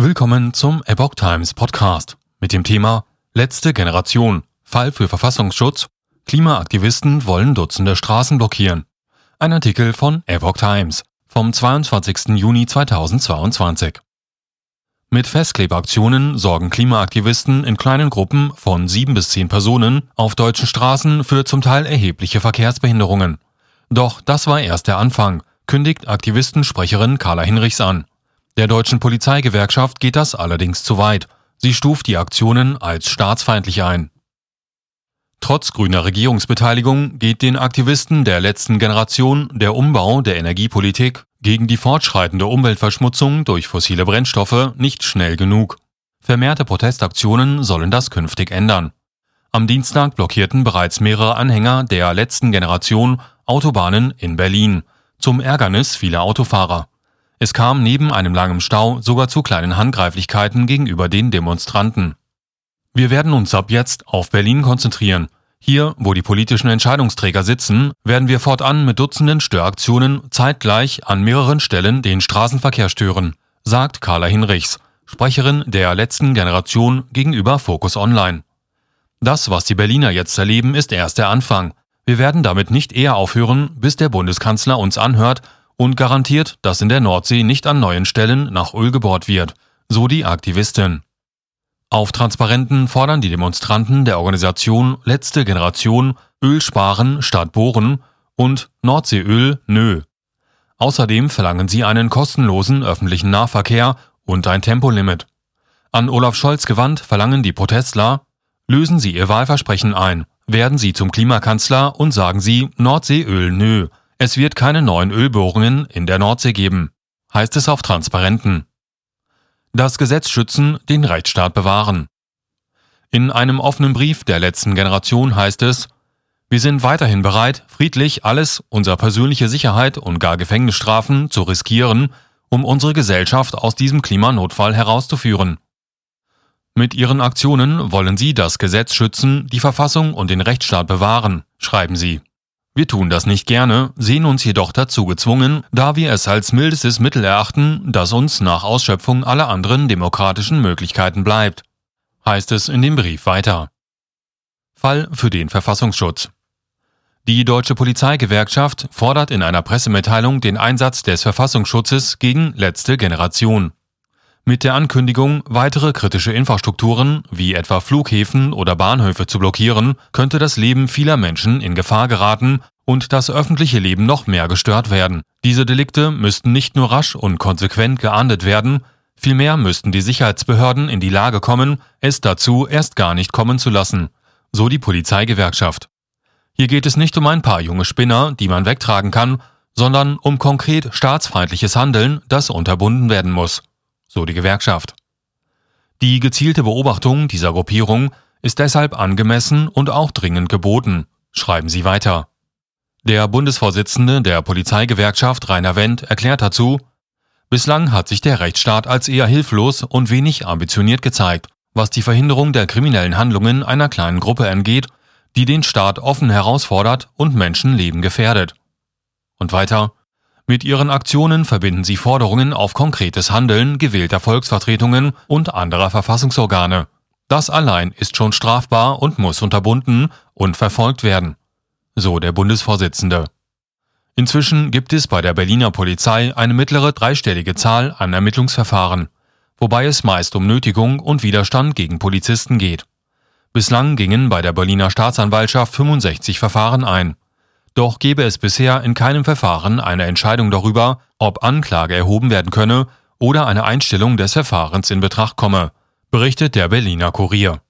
Willkommen zum Epoch Times Podcast mit dem Thema Letzte Generation, Fall für Verfassungsschutz, Klimaaktivisten wollen Dutzende Straßen blockieren. Ein Artikel von Epoch Times vom 22. Juni 2022. Mit Festklebeaktionen sorgen Klimaaktivisten in kleinen Gruppen von sieben bis zehn Personen auf deutschen Straßen für zum Teil erhebliche Verkehrsbehinderungen. Doch das war erst der Anfang, kündigt Aktivistensprecherin Carla Hinrichs an. Der deutschen Polizeigewerkschaft geht das allerdings zu weit. Sie stuft die Aktionen als staatsfeindlich ein. Trotz grüner Regierungsbeteiligung geht den Aktivisten der letzten Generation der Umbau der Energiepolitik gegen die fortschreitende Umweltverschmutzung durch fossile Brennstoffe nicht schnell genug. Vermehrte Protestaktionen sollen das künftig ändern. Am Dienstag blockierten bereits mehrere Anhänger der letzten Generation Autobahnen in Berlin, zum Ärgernis vieler Autofahrer. Es kam neben einem langen Stau sogar zu kleinen Handgreiflichkeiten gegenüber den Demonstranten. Wir werden uns ab jetzt auf Berlin konzentrieren. Hier, wo die politischen Entscheidungsträger sitzen, werden wir fortan mit Dutzenden Störaktionen zeitgleich an mehreren Stellen den Straßenverkehr stören, sagt Carla Hinrichs, Sprecherin der letzten Generation gegenüber Focus Online. Das, was die Berliner jetzt erleben, ist erst der Anfang. Wir werden damit nicht eher aufhören, bis der Bundeskanzler uns anhört und garantiert, dass in der Nordsee nicht an neuen Stellen nach Öl gebohrt wird, so die Aktivistin. Auf Transparenten fordern die Demonstranten der Organisation Letzte Generation Öl sparen statt bohren und Nordseeöl nö. Außerdem verlangen sie einen kostenlosen öffentlichen Nahverkehr und ein Tempolimit. An Olaf Scholz gewandt verlangen die Protestler, lösen Sie Ihr Wahlversprechen ein, werden Sie zum Klimakanzler und sagen Sie Nordseeöl nö, es wird keine neuen Ölbohrungen in der Nordsee geben, heißt es auf Transparenten. Das Gesetz schützen, den Rechtsstaat bewahren. In einem offenen Brief der letzten Generation heißt es, wir sind weiterhin bereit, friedlich alles, unsere persönliche Sicherheit und gar Gefängnisstrafen zu riskieren, um unsere Gesellschaft aus diesem Klimanotfall herauszuführen. Mit ihren Aktionen wollen sie das Gesetz schützen, die Verfassung und den Rechtsstaat bewahren, schreiben sie. Wir tun das nicht gerne, sehen uns jedoch dazu gezwungen, da wir es als mildestes Mittel erachten, das uns nach Ausschöpfung aller anderen demokratischen Möglichkeiten bleibt, heißt es in dem Brief weiter. Fall für den Verfassungsschutz. Die Deutsche Polizeigewerkschaft fordert in einer Pressemitteilung den Einsatz des Verfassungsschutzes gegen letzte Generation. Mit der Ankündigung, weitere kritische Infrastrukturen wie etwa Flughäfen oder Bahnhöfe zu blockieren, könnte das Leben vieler Menschen in Gefahr geraten und das öffentliche Leben noch mehr gestört werden. Diese Delikte müssten nicht nur rasch und konsequent geahndet werden, vielmehr müssten die Sicherheitsbehörden in die Lage kommen, es dazu erst gar nicht kommen zu lassen, so die Polizeigewerkschaft. Hier geht es nicht um ein paar junge Spinner, die man wegtragen kann, sondern um konkret staatsfeindliches Handeln, das unterbunden werden muss so die Gewerkschaft. Die gezielte Beobachtung dieser Gruppierung ist deshalb angemessen und auch dringend geboten, schreiben sie weiter. Der Bundesvorsitzende der Polizeigewerkschaft Rainer Wendt erklärt dazu, Bislang hat sich der Rechtsstaat als eher hilflos und wenig ambitioniert gezeigt, was die Verhinderung der kriminellen Handlungen einer kleinen Gruppe angeht, die den Staat offen herausfordert und Menschenleben gefährdet. Und weiter, mit ihren Aktionen verbinden sie Forderungen auf konkretes Handeln gewählter Volksvertretungen und anderer Verfassungsorgane. Das allein ist schon strafbar und muss unterbunden und verfolgt werden. So der Bundesvorsitzende. Inzwischen gibt es bei der Berliner Polizei eine mittlere dreistellige Zahl an Ermittlungsverfahren, wobei es meist um Nötigung und Widerstand gegen Polizisten geht. Bislang gingen bei der Berliner Staatsanwaltschaft 65 Verfahren ein. Doch gebe es bisher in keinem Verfahren eine Entscheidung darüber, ob Anklage erhoben werden könne oder eine Einstellung des Verfahrens in Betracht komme, berichtet der Berliner Kurier.